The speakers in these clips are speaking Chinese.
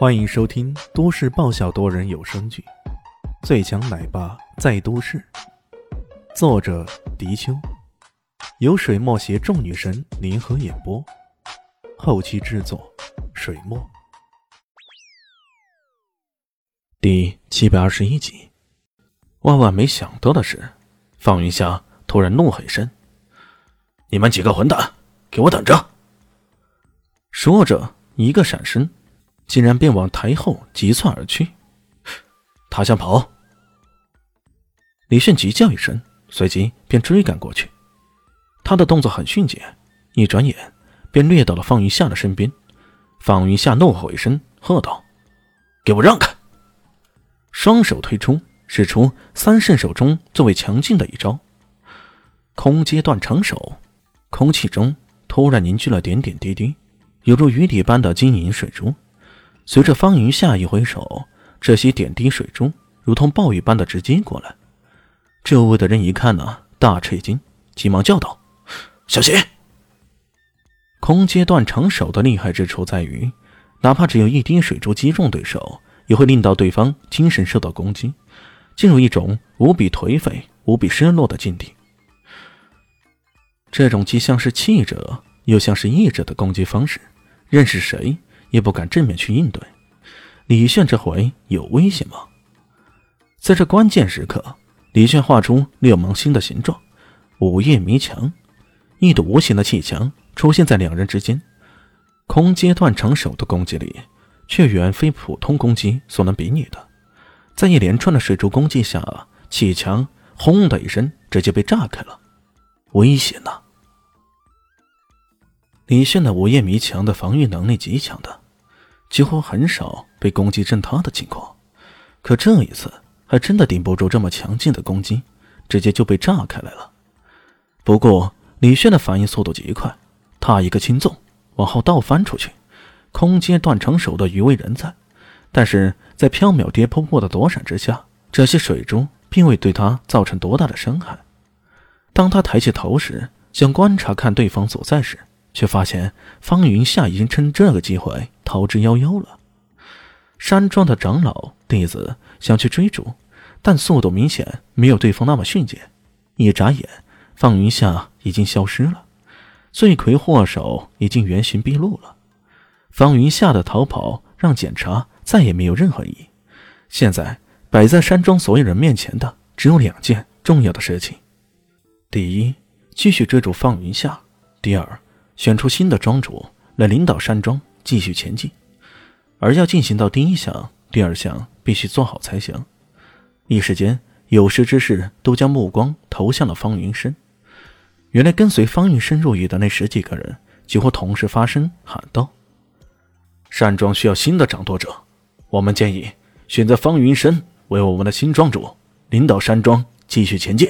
欢迎收听都市爆笑多人有声剧《最强奶爸在都市》，作者：迪秋，由水墨携众女神联合演播，后期制作：水墨。第七百二十一集，万万没想到的是，方云霞突然怒喝一声：“你们几个混蛋，给我等着！”说着，一个闪身。竟然便往台后急窜而去，他想跑。李炫急叫一声，随即便追赶过去。他的动作很迅捷，一转眼便掠到了方云夏的身边。方云夏怒吼一声，喝道：“给我让开！”双手推出，使出三圣手中最为强劲的一招——空阶断肠手。空气中突然凝聚了点点滴滴，犹如雨滴般的晶莹水珠。随着方云下一挥手，这些点滴水珠如同暴雨般的直接过来。周围的人一看呢，大吃一惊，急忙叫道：“小心！”空阶断肠手的厉害之处在于，哪怕只有一滴水珠击中对手，也会令到对方精神受到攻击，进入一种无比颓废、无比失落的境地。这种既像是气者又像是意者的攻击方式，认识谁？也不敢正面去应对，李炫这回有危险吗？在这关键时刻，李炫画出六芒星的形状，午夜迷墙，一堵无形的气墙出现在两人之间。空阶断肠手的攻击力，却远非普通攻击所能比拟的。在一连串的水珠攻击下，气墙轰的一声直接被炸开了，危险呐！李炫的午夜迷墙的防御能力极强的。几乎很少被攻击震塌的情况，可这一次还真的顶不住这么强劲的攻击，直接就被炸开来了。不过李炫的反应速度极快，他一个轻纵往后倒翻出去，空接断肠手的余威仍在，但是在飘渺跌扑扑的躲闪之下，这些水珠并未对他造成多大的伤害。当他抬起头时，想观察看对方所在时，却发现方云夏已经趁这个机会。逃之夭夭了。山庄的长老弟子想去追逐，但速度明显没有对方那么迅捷。一眨眼，方云夏已经消失了，罪魁祸首已经原形毕露了。方云夏的逃跑让检查再也没有任何意义。现在摆在山庄所有人面前的只有两件重要的事情：第一，继续追逐方云夏；第二，选出新的庄主来领导山庄。继续前进，而要进行到第一项、第二项必须做好才行。一时间，有识之士都将目光投向了方云深。原来，跟随方云深入狱的那十几个人几乎同时发声喊道：“山庄需要新的掌舵者，我们建议选择方云深为我们的新庄主，领导山庄继续前进。”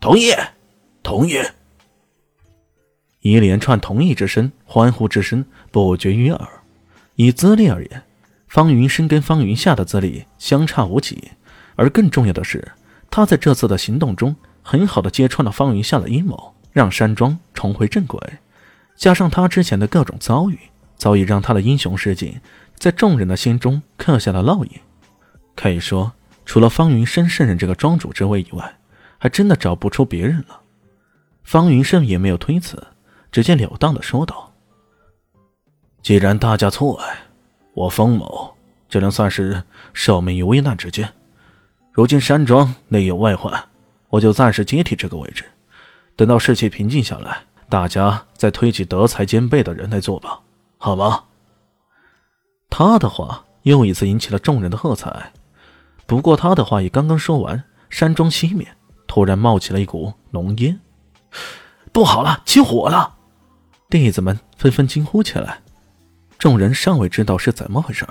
同意，同意。一连串同意之声、欢呼之声不绝于耳。以资历而言，方云深跟方云夏的资历相差无几，而更重要的是，他在这次的行动中很好的揭穿了方云夏的阴谋，让山庄重回正轨。加上他之前的各种遭遇，早已让他的英雄事迹在众人的心中刻下了烙印。可以说，除了方云深胜任这个庄主之位以外，还真的找不出别人了。方云胜也没有推辞。直截了当的说道：“既然大家错爱，我方某只能算是受命于危难之间。如今山庄内有外患，我就暂时接替这个位置。等到士气平静下来，大家再推举德才兼备的人来做吧，好吗？”他的话又一次引起了众人的喝彩。不过，他的话也刚刚说完，山庄西面突然冒起了一股浓烟，不好了，起火了！弟子们纷纷惊呼起来，众人尚未知道是怎么回事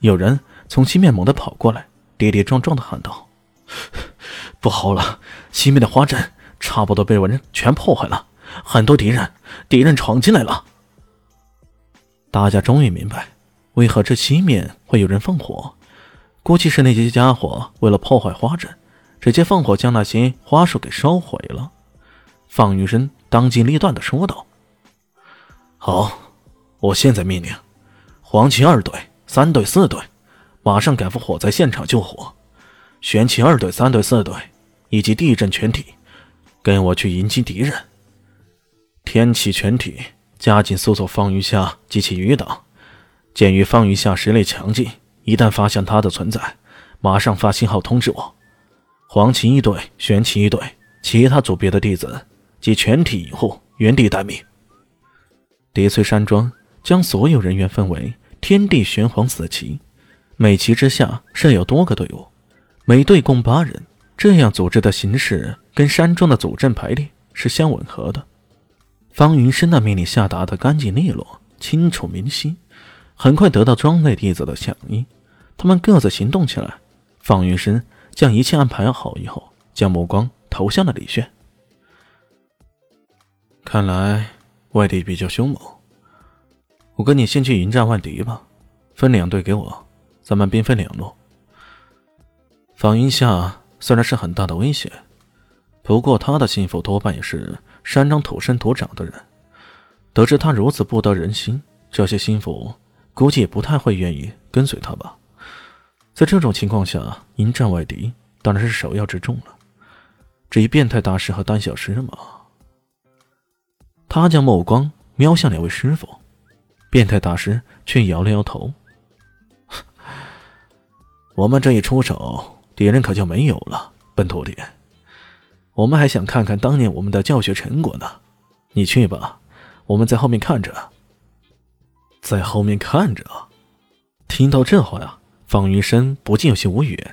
有人从西面猛地跑过来，跌跌撞撞的喊道：“ 不好了，西面的花阵差不多被我人全破坏了，很多敌人，敌人闯进来了。”大家终于明白，为何这西面会有人放火，估计是那些家伙为了破坏花阵，直接放火将那些花树给烧毁了。方玉生当机立断的说道。好，我现在命令黄旗二队三队、四队，马上赶赴火灾现场救火。选起二队、三队、四队，以及地震全体，跟我去迎击敌人。天启全体加紧搜索方云下及其余党。鉴于方云下实力强劲，一旦发现他的存在，马上发信号通知我。黄旗一队、玄旗一队，其他组别的弟子及全体隐护，原地待命。叠翠山庄将所有人员分为天地玄黄四旗，每旗之下设有多个队伍，每队共八人。这样组织的形式跟山庄的组阵排列是相吻合的。方云深的命令下达的干净利落、清楚明晰，很快得到庄内弟子的响应，他们各自行动起来。方云深将一切安排好以后，将目光投向了李炫。看来。外敌比较凶猛，我跟你先去迎战外敌吧，分两队给我，咱们兵分两路。方云下虽然是很大的威胁，不过他的心腹多半也是山庄土生土长的人，得知他如此不得人心，这些心腹估计也不太会愿意跟随他吧。在这种情况下，迎战外敌当然是首要之重了。至于变态大师和丹小师嘛。他将目光瞄向两位师傅，变态大师却摇了摇头：“ 我们这一出手，敌人可就没有了，笨徒弟。我们还想看看当年我们的教学成果呢。你去吧，我们在后面看着。在后面看着。”听到这话呀，方云深不禁有些无语。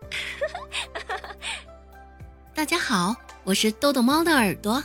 大家好，我是豆豆猫的耳朵。